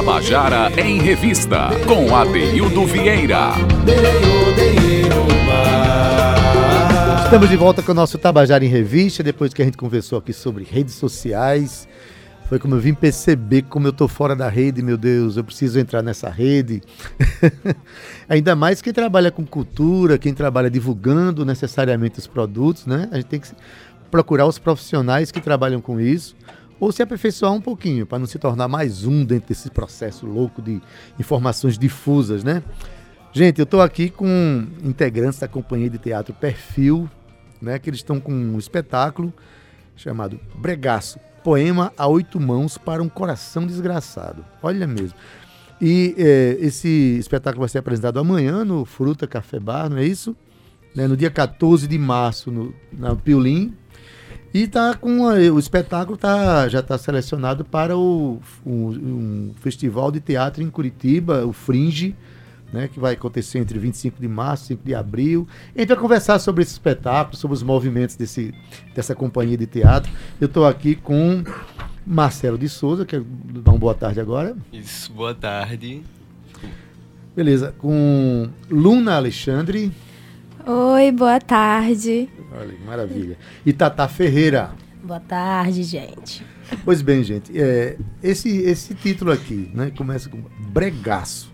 Tabajara em Revista, com Adeildo Vieira. Estamos de volta com o nosso Tabajara em Revista, depois que a gente conversou aqui sobre redes sociais. Foi como eu vim perceber como eu tô fora da rede, meu Deus, eu preciso entrar nessa rede. Ainda mais quem trabalha com cultura, quem trabalha divulgando necessariamente os produtos, né? A gente tem que procurar os profissionais que trabalham com isso ou se aperfeiçoar um pouquinho para não se tornar mais um dentro desse processo louco de informações difusas, né? Gente, eu estou aqui com integrantes da companhia de teatro Perfil, né? Que eles estão com um espetáculo chamado Bregaço, poema a oito mãos para um coração desgraçado. Olha mesmo. E é, esse espetáculo vai ser apresentado amanhã no Fruta Café Bar, não é isso? Né, no dia 14 de março, no, na Piolim. E tá com a, o espetáculo tá, já está selecionado para o, o, um festival de teatro em Curitiba, o Fringe, né, que vai acontecer entre 25 de março e 5 de abril. A gente vai conversar sobre esse espetáculo, sobre os movimentos desse, dessa companhia de teatro. Eu estou aqui com Marcelo de Souza, que dá uma boa tarde agora. Isso, boa tarde. Beleza, com Luna Alexandre. Oi, boa tarde. Olha, maravilha. E Tata Ferreira. Boa tarde, gente. Pois bem, gente, é, esse, esse título aqui, né, começa com Bregaço.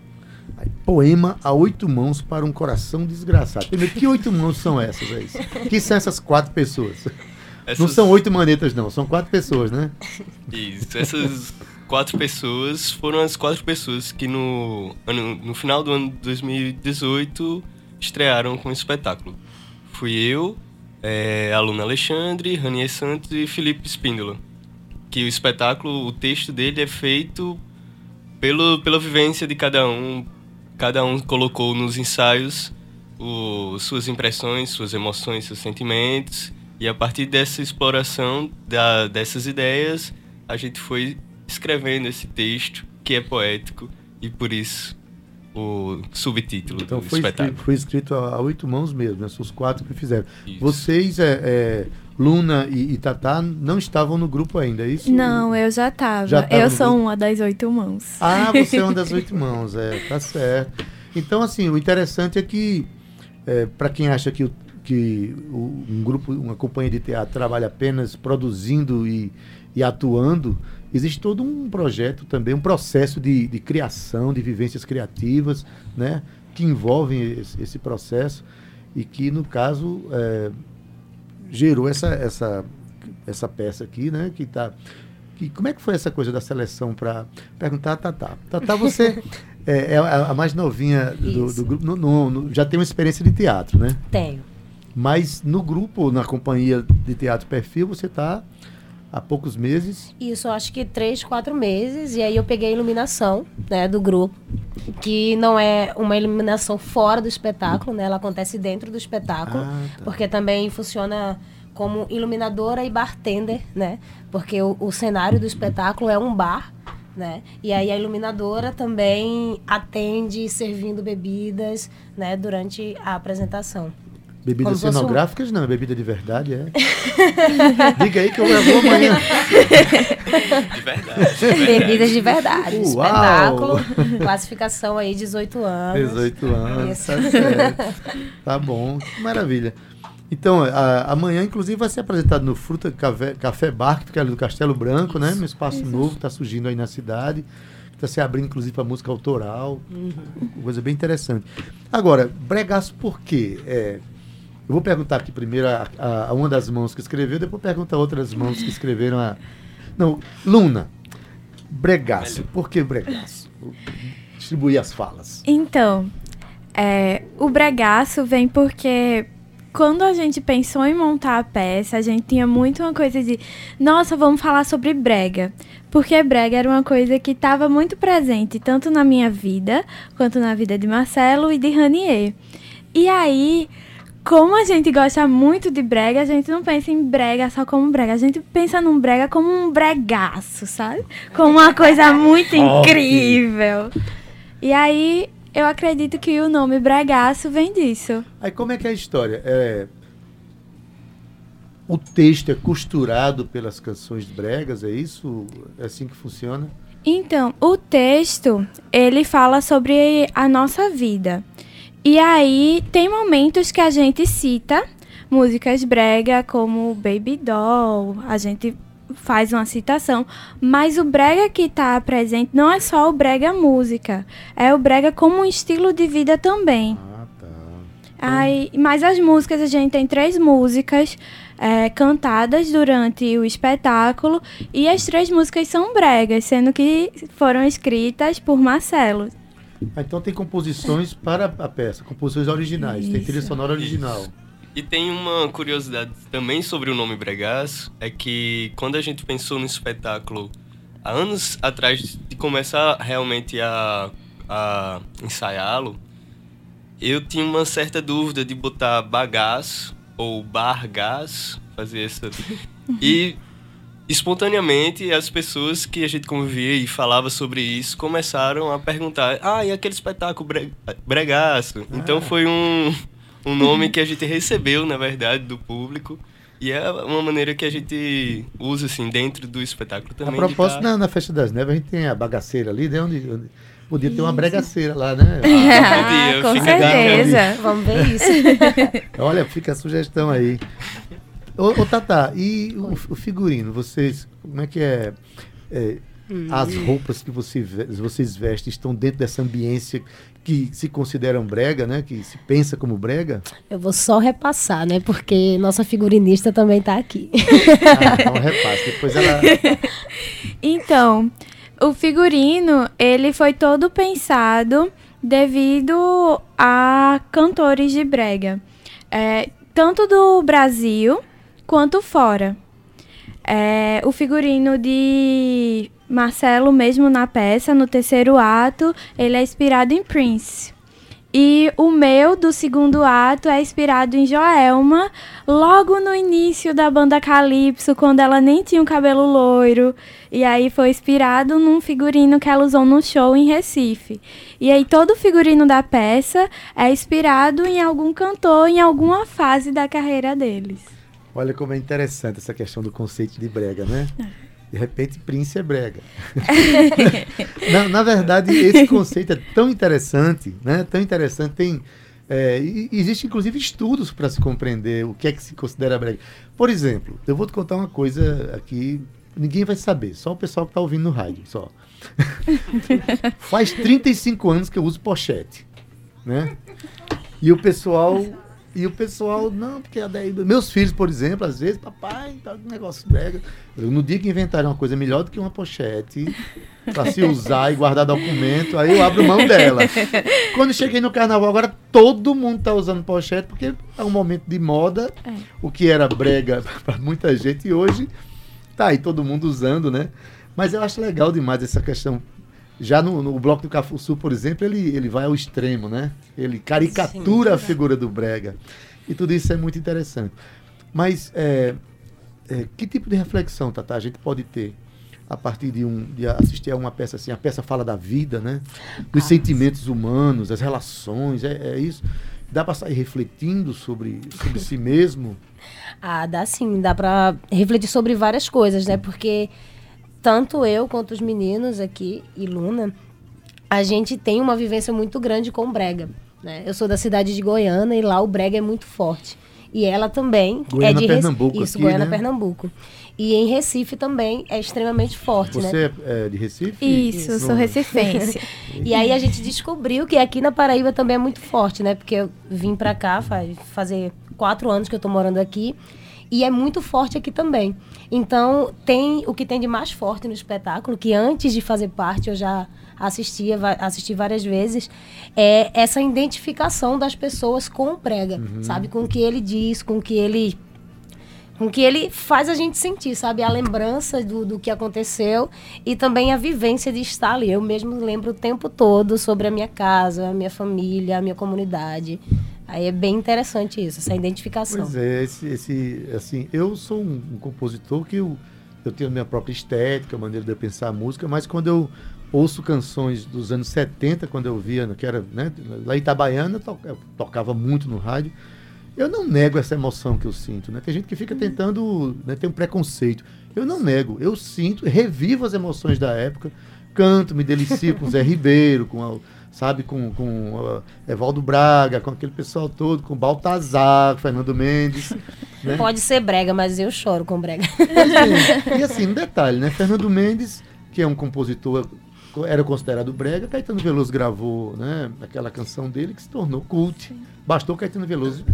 Aí, poema a oito mãos para um coração desgraçado. Primeiro, que oito mãos são essas? É Que são essas quatro pessoas? Essas... Não são oito manetas, não, são quatro pessoas, né? Isso, essas quatro pessoas foram as quatro pessoas que no, ano, no final do ano de 2018 estrearam com o espetáculo. Fui eu, é, aluno Alexandre, Ranier Santos e Felipe Espíndola. Que o espetáculo, o texto dele é feito pelo, pela vivência de cada um, cada um colocou nos ensaios o, suas impressões, suas emoções, seus sentimentos. E a partir dessa exploração da, dessas ideias, a gente foi escrevendo esse texto que é poético e por isso o subtítulo então, do foi espetáculo. Escrito, foi escrito a, a, oito mãos mesmo, né? os quatro que fizeram. Isso. Vocês, é, é, Luna e, e Tatá, não estavam no grupo ainda, é isso? Não, eu já estava. Eu sou grupo? uma das oito mãos. Ah, você é uma das oito mãos, é, tá certo. Então, assim, o interessante é que, é, para quem acha que, que um grupo, uma companhia de teatro trabalha apenas produzindo e, e atuando, existe todo um projeto também, um processo de, de criação, de vivências criativas, né, que envolvem esse, esse processo e que, no caso, é, gerou essa, essa, essa peça aqui, né, que está... Que, como é que foi essa coisa da seleção para perguntar a Tatá? Tatá, você é, é, a mais novinha do, do grupo, no, no, no, já tem uma experiência de teatro, né? Tenho. Mas no grupo, na companhia de teatro Perfil, você está há poucos meses? Isso, acho que três, quatro meses. E aí eu peguei a iluminação né, do grupo, que não é uma iluminação fora do espetáculo, né? Ela acontece dentro do espetáculo, ah, tá. porque também funciona como iluminadora e bartender, né? Porque o, o cenário do espetáculo é um bar, né? E aí a iluminadora também atende servindo bebidas, né, durante a apresentação. Bebidas cenográficas um... não, é bebida de verdade, é. Diga aí que eu vou amanhã. De verdade. De Bebidas de verdade. Uau. Espetáculo, classificação aí 18 anos. 18 anos, tá certo. Tá bom, que maravilha. Então, a, amanhã, inclusive, vai ser apresentado no Fruta Café, Café Bar, que fica ali do Castelo Branco, isso, né? Um espaço isso. novo que está surgindo aí na cidade. Está se abrindo, inclusive, para música autoral. Uhum. Coisa bem interessante. Agora, Bregaço por quê? É, eu vou perguntar aqui primeiro a, a, a, uma das mãos que escreveu, depois perguntar a outras mãos que escreveram a. Não, Luna. Bregaço. Por que Bregaço? Distribuir as falas. Então, é, o Bregaço vem porque quando a gente pensou em montar a peça, a gente tinha muito uma coisa de, nossa, vamos falar sobre brega. Porque brega era uma coisa que estava muito presente, tanto na minha vida, quanto na vida de Marcelo e de Ranier. E aí, como a gente gosta muito de brega, a gente não pensa em brega só como brega. A gente pensa num brega como um bregaço, sabe? Como uma coisa muito incrível. E aí, eu acredito que o nome bregaço vem disso. Aí, como é que é a história? É... O texto é costurado pelas canções bregas, é isso? É assim que funciona? Então, o texto, ele fala sobre a nossa vida. E aí tem momentos que a gente cita músicas brega como Baby Doll, a gente faz uma citação, mas o brega que está presente não é só o brega música, é o brega como um estilo de vida também. Ah, tá. Aí, mas as músicas, a gente tem três músicas é, cantadas durante o espetáculo e as três músicas são bregas, sendo que foram escritas por Marcelo. Ah, então tem composições para a peça, composições originais, tem trilha Isso. sonora original. E tem uma curiosidade também sobre o nome Bregaço, é que quando a gente pensou no espetáculo há anos atrás de começar realmente a, a ensaiá-lo, eu tinha uma certa dúvida de botar bagaço ou bargaço, fazer essa. E espontaneamente as pessoas que a gente convivia e falava sobre isso começaram a perguntar: ah, e aquele espetáculo bre Bregaço? Então foi um, um nome que a gente recebeu, na verdade, do público. E é uma maneira que a gente usa, assim, dentro do espetáculo A também. propósito, de tá- na, na Festa das Neves, a gente tem a bagaceira ali, né? Onde, onde- podia ter uma bregaceira lá, né? dia, com fica certeza. Vamos ver isso. Olha, fica a sugestão aí. Ô, ô Tata, e o, o figurino? Vocês, como é que é? é, as roupas que você, vocês vestem estão dentro dessa ambiência que se consideram brega, né? Que se pensa como brega? Eu vou só repassar, né? Porque nossa figurinista também tá aqui. Ah, então repasse. Depois ela. Então, o figurino, ele foi todo pensado devido a cantores de brega. É, tanto do Brasil quanto fora. É, o figurino de Marcelo, mesmo na peça, no terceiro ato, ele é inspirado em Prince. E o meu, do segundo ato, é inspirado em Joelma, logo no início da banda Calypso, quando ela nem tinha o cabelo loiro. E aí foi inspirado num figurino que ela usou no show em Recife. E aí todo o figurino da peça é inspirado em algum cantor, em alguma fase da carreira deles. Olha como é interessante essa questão do conceito de brega, né? De repente, Prince é brega. na, na verdade, esse conceito é tão interessante, né? Tão interessante. Tem, é, existe, inclusive, estudos para se compreender o que é que se considera brega. Por exemplo, eu vou te contar uma coisa aqui, ninguém vai saber, só o pessoal que está ouvindo no rádio, só. Faz 35 anos que eu uso pochete, né? E o pessoal e o pessoal, não, porque a daí, meus filhos, por exemplo, às vezes, papai, tá um negócio brega. Eu, No dia que inventarem uma coisa melhor do que uma pochete, para se usar e guardar documento, aí eu abro mão dela. Quando cheguei no carnaval, agora todo mundo tá usando pochete, porque é um momento de moda, É. o que era brega para muita gente, e hoje tá aí todo mundo usando, né? Mas eu acho legal demais essa questão. Já no, no Bloco do Cafuçu, por exemplo, ele, ele vai ao extremo, né? Ele caricatura a figura do Brega. E tudo isso é muito interessante. Mas é, é, que tipo de reflexão, Tata, a gente pode ter a partir de, um, de assistir a uma peça assim? A peça fala da vida, né? Dos sentimentos humanos, das relações, é, é isso. Dá para sair refletindo sobre, sobre si mesmo? Ah, dá sim, dá pra refletir sobre várias coisas, né? Porque tanto eu quanto os meninos aqui e Luna, a gente tem uma vivência muito grande com o brega, né? Eu sou da cidade de Goiânia e lá o brega é muito forte. E ela também Goiânia, é de Pernambuco Isso, aqui, Goiânia, né? Pernambuco. E em Recife também é extremamente forte, né? Você é, é de Recife? Isso, eu sou recifense. E aí a gente descobriu que aqui na Paraíba também é muito forte, né? Porque eu vim pra cá faz fazer quatro anos que eu tô morando aqui e é muito forte aqui também. Então tem o que tem de mais forte no espetáculo, que antes de fazer parte eu já assistia, assisti várias vezes, é essa identificação das pessoas com o prega, sabe? Com o que ele diz, com o que ele com o que ele faz a gente sentir, sabe? A lembrança do, do que aconteceu e também a vivência de estar ali. Eu mesmo lembro o tempo todo sobre a minha casa, a minha família, a minha comunidade. Aí é bem interessante isso, essa identificação. Pois é, esse, esse, assim, eu sou um, um compositor que eu, eu tenho a minha própria estética, a maneira de eu pensar a música, mas quando eu ouço canções dos anos 70, quando eu via, que era, né, lá em Itabaiana, eu to- eu tocava muito no rádio, eu não nego essa emoção que eu sinto, né? Tem gente que fica tentando, né, tem um preconceito. Eu não nego, eu sinto, revivo as emoções da época, canto, me delicio com Zé Ribeiro, com a, sabe, com, com uh, Evaldo Braga, com aquele pessoal todo, com Baltazar, Fernando Mendes. Né? Pode ser brega, mas eu choro com brega. e assim, um detalhe, né? Fernando Mendes, que é um compositor, era considerado brega, Caetano Veloso gravou, né, aquela canção dele que se tornou cult. Bastou Caetano Veloso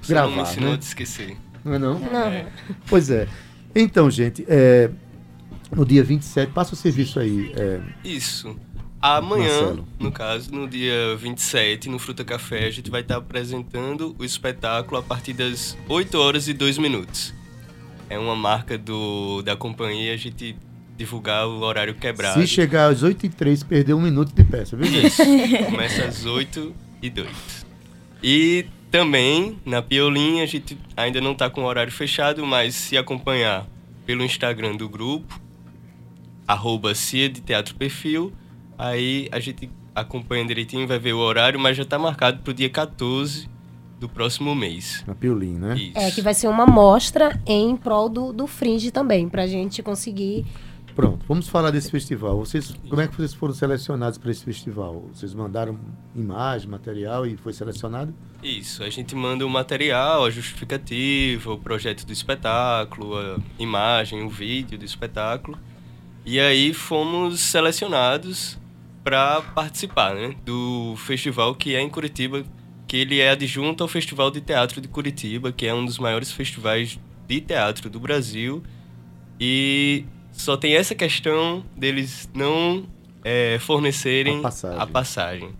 Você gravar, não me ensinou né? te esquecer. Não é não? Não. Pois é. Então, gente, é, no dia 27, passa o serviço aí. é, Isso. Amanhã, Marcelo. no caso, no dia 27, no Fruta Café, a gente vai estar apresentando o espetáculo a partir das 8 horas e 2 minutos. É uma marca do, da companhia a gente divulgar o horário quebrado. se chegar às 8 e 3 perder um minuto de peça, viu, gente? Isso. Começa às 8 e 2. E também, na Piolinha, a gente ainda não tá com o horário fechado, mas se acompanhar pelo Instagram do grupo, arroba Cia de Teatro Perfil, aí a gente acompanha direitinho, vai ver o horário, mas já tá marcado pro dia 14 do próximo mês. Na Piolim, né? Isso. É, que vai ser uma mostra em prol do, do Fringe também, pra gente conseguir. Pronto, vamos falar desse festival. Vocês, como é que vocês foram selecionados para esse festival? Vocês mandaram imagem, material e foi selecionado? Isso, a gente manda o material, a justificativa, o projeto do espetáculo, a imagem, o vídeo do espetáculo. E aí fomos selecionados para participar né, do festival que é em Curitiba, que ele é adjunto ao Festival de Teatro de Curitiba, que é um dos maiores festivais de teatro do Brasil. E só tem essa questão deles não eh, fornecerem A passagem. a passagem.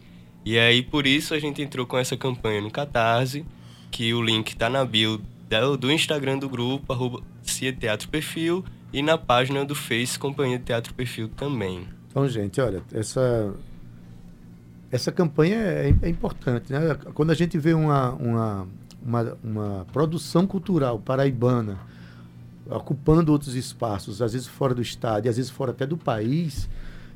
E aí, por isso, a gente entrou com essa campanha no Catarse, que o link tá na bio do, do Instagram do grupo, arroba Cia Teatro Perfil, e na página do Face Companhia Teatro Perfil também. Então, gente, olha, essa, essa campanha é, é importante. Né? Quando a gente vê uma, uma, uma, uma produção cultural paraibana ocupando outros espaços, às vezes fora do estado e às vezes fora até do país,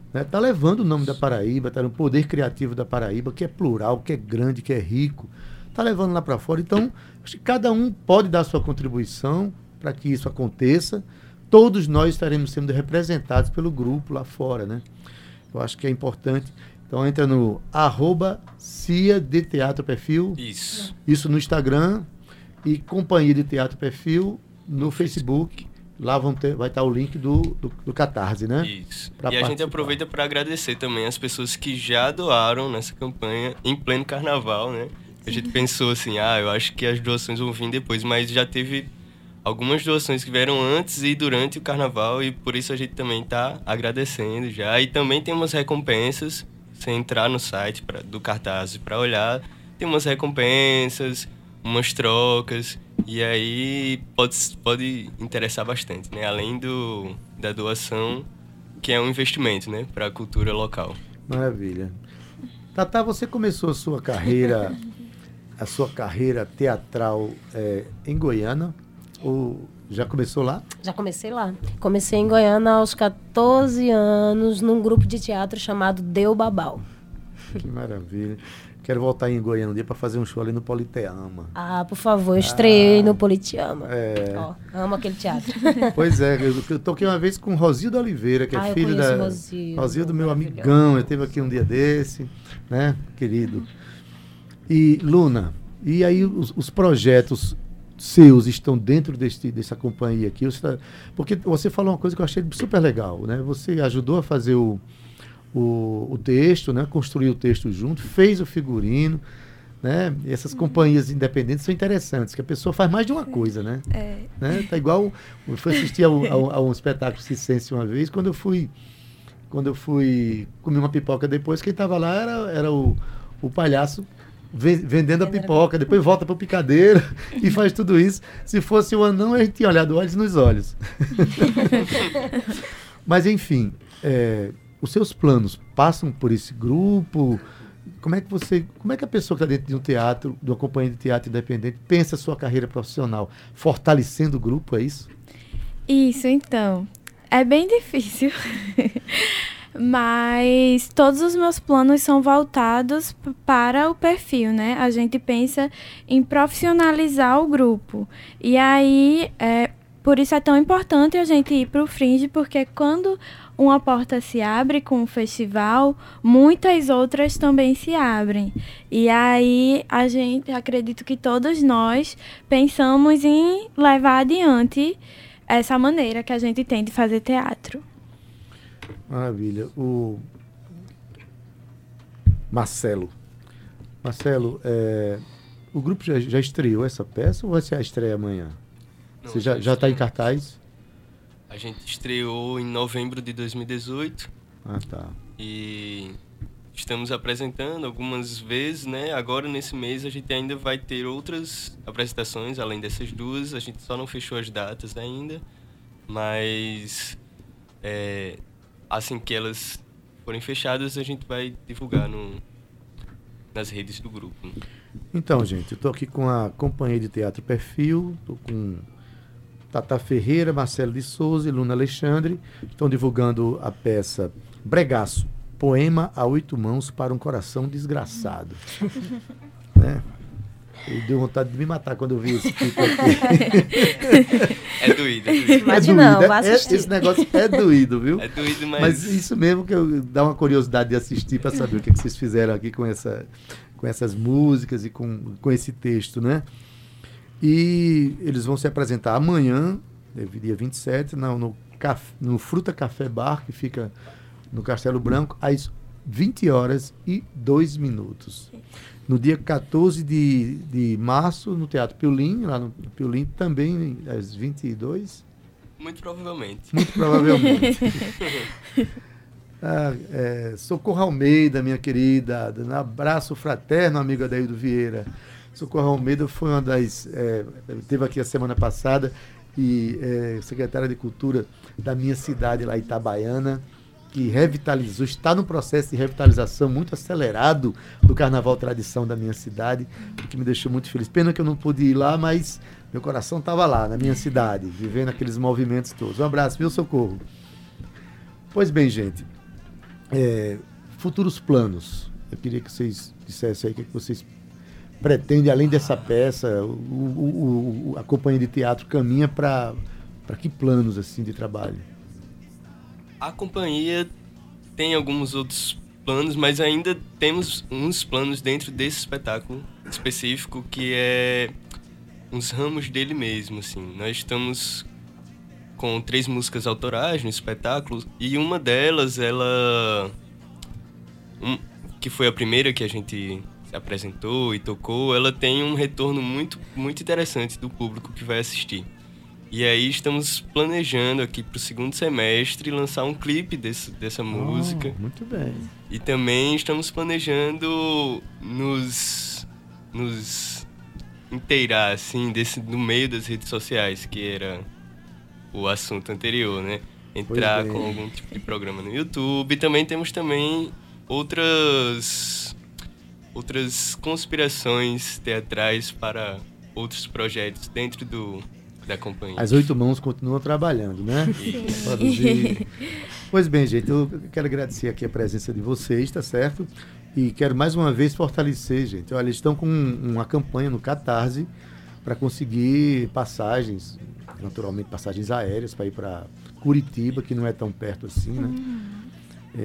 está tá levando o nome da Paraíba, está no poder criativo da Paraíba, que é plural, que é grande, que é rico, está levando lá para fora. Então, acho que cada um pode dar sua contribuição para que isso aconteça. Todos nós estaremos sendo representados pelo grupo lá fora, né? Eu acho que é importante. Então entra no arroba Cia de Teatro Perfil, Isso. isso no Instagram e Companhia de Teatro Perfil no Facebook. Lá vão ter, vai estar o link do, do, do Catarse, né? Isso. Pra e a gente participar. aproveita para agradecer também as pessoas que já doaram nessa campanha em pleno carnaval, né? A gente pensou assim, ah, eu acho que as doações vão vir depois, mas já teve algumas doações que vieram antes e durante o carnaval e por isso a gente também tá agradecendo já. E também tem umas recompensas, você entrar no site pra, do cartaz para olhar, tem umas recompensas, umas trocas e aí pode, pode interessar bastante, né? Além do, da doação, que é um investimento, né, para a cultura local. Maravilha. Tata, você começou a sua carreira, a sua carreira teatral é, em Goiânia? Ou já começou lá? Já comecei lá. Comecei em Goiânia aos 14 anos, num grupo de teatro chamado Deu Babau. Que maravilha. Quero voltar em Goiânia um dia para fazer um show ali no Politeama. Ah, por favor, eu estreiei no Politeama. É. Ó, amo aquele teatro. Pois é, eu, eu toquei uma vez com Rosildo Oliveira, que é Ah, filho da. Rosildo, Rosildo, meu amigão, eu teve aqui um dia desse, né, querido. E, Luna, e aí os, os projetos seus estão dentro deste, dessa companhia aqui? Você tá- porque você falou uma coisa que eu achei super legal, né? Você ajudou a fazer o, o, o texto, né? Construir o texto junto, fez o figurino, né? E essas companhias independentes são interessantes, que a pessoa faz mais de uma coisa, né? É, né? Tá igual eu fui assistir a, um- a a um espetáculo circense uma vez, quando eu fui quando eu fui comer uma pipoca depois, quem estava lá era, era o, o palhaço vendendo a pipoca, depois volta para o picadeiro e faz tudo isso. Se fosse o anão, a gente tinha olhado olhos nos olhos. Mas enfim, é, os seus planos passam por esse grupo? Como é que você, como é que a pessoa que está dentro de um teatro, de uma companhia de teatro independente, pensa a sua carreira profissional? Fortalecendo o grupo, é isso? Isso, então. É bem difícil. Mas todos os meus planos são voltados para o perfil, né? A gente pensa em profissionalizar o grupo. E aí, é, por isso é tão importante a gente ir para o Fringe, porque quando uma porta se abre com um festival, muitas outras também se abrem. E aí a gente, acredito que todos nós pensamos em levar adiante essa maneira que a gente tem de fazer teatro. Maravilha. O Marcelo. Marcelo, é, o grupo já, já, estreou essa peça ou vai ser a estreia amanhã? Não, Você já está em cartaz? A gente estreou em novembro de 2018. Ah, tá. E estamos apresentando algumas vezes, né? Agora nesse mês a gente ainda vai ter outras apresentações além dessas duas. A gente só não fechou as datas ainda, mas é, assim que elas forem fechadas a gente vai divulgar no, nas redes do grupo. Né? Então, gente, eu estou aqui com a companhia de teatro Perfil, estou com Tata Ferreira, Marcelo de Souza e Luna Alexandre estão divulgando a peça Bregaço, poema a oito mãos para um coração desgraçado. né? Eu deu vontade de me matar quando eu vi esse título aqui. é doído, é doído. Imagina, é não, é, esse negócio é doído, viu? É doído, mas... Mas isso mesmo que eu dá uma curiosidade de assistir para saber o que, é que vocês fizeram aqui com, essa, com essas músicas e com, com esse texto, né? E eles vão se apresentar amanhã, dia 27, no, no, no Fruta Café Bar, que fica no Castelo Branco, às 20 horas e 2 minutos. No dia 14 de, de março, no Teatro Piolim, lá no Piolim, também às 22. Muito provavelmente. Muito provavelmente. ah, é, Socorro Almeida, minha querida. Um abraço fraterno, amigo Adaildo Vieira. Socorro Almeida foi uma das. É, teve aqui a semana passada e é, secretária de Cultura da minha cidade, lá Itabaiana, que revitalizou, está no processo de revitalização muito acelerado do Carnaval Tradição da minha cidade, o que me deixou muito feliz. Pena que eu não pude ir lá, mas meu coração estava lá, na minha cidade, vivendo aqueles movimentos todos. Um abraço, meu socorro. Pois bem, gente, é, futuros planos. Eu queria que vocês dissessem aí o que, é que vocês pretende, além dessa peça, o, o, o, a companhia de teatro caminha para que planos assim de trabalho? A companhia tem alguns outros planos, mas ainda temos uns planos dentro desse espetáculo específico que é uns ramos dele mesmo, assim. Nós estamos com três músicas autorais no espetáculo e uma delas, ela um, que foi a primeira que a gente se apresentou e tocou, ela tem um retorno muito, muito interessante do público que vai assistir. E aí estamos planejando aqui para o segundo semestre lançar um clipe desse, dessa oh, música. Muito bem. E também estamos planejando nos, nos inteirar, assim, desse, no meio das redes sociais, que era o assunto anterior, né? Entrar com algum tipo de programa no YouTube. E também temos também outras outras conspirações teatrais para outros projetos dentro do, da companhia. As oito mãos continuam trabalhando, né? Produzir. pois bem, gente, eu quero agradecer aqui a presença de vocês, tá certo? E quero mais uma vez fortalecer, gente. Olha, eles estão com uma campanha no Catarse para conseguir passagens, naturalmente passagens aéreas para ir para Curitiba, que não é tão perto assim, né? Uhum.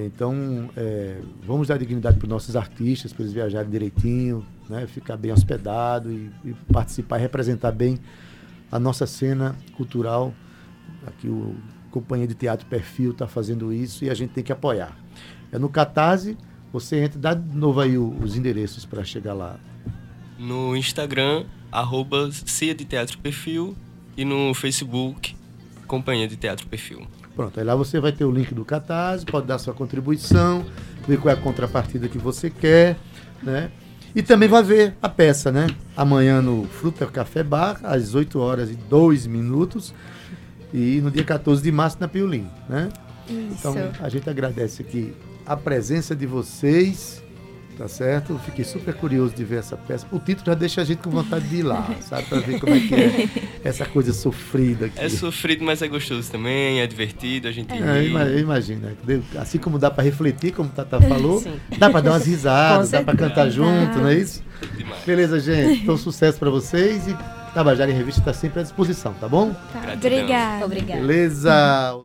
Então, é, vamos dar dignidade para os nossos artistas, para eles viajarem direitinho, né, ficar bem hospedado e, e, participar e representar bem a nossa cena cultural. Aqui o Companhia de Teatro Perfil está fazendo isso e a gente tem que apoiar. É no Catarse, você entra, dá de novo aí os endereços para chegar lá. No Instagram, arroba Cia de Teatro Perfil e no Facebook, Companhia de Teatro Perfil. Pronto, aí lá você vai ter o link do Catarse, pode dar sua contribuição, ver qual é a contrapartida que você quer, né? E também vai ver a peça, né? Amanhã no Fruta Café Bar, às 8 horas e 2 minutos. E no dia 14 de março na Piolim, né? Isso. Então a gente agradece aqui a presença de vocês tá certo? Fiquei super curioso de ver essa peça. O título já deixa a gente com vontade de ir lá, sabe? Pra ver como é que é essa coisa sofrida aqui. É sofrido, mas é gostoso também, é divertido, a gente é, eu imagino. Né? Assim como dá para refletir, como o Tata falou, Sim. dá para dar umas risadas, dá para cantar junto, não é isso? Demais. Beleza, gente. Então, sucesso para vocês e Tabajara em Revista está sempre à disposição, tá bom? Tá, obrigada. Obrigada. Beleza.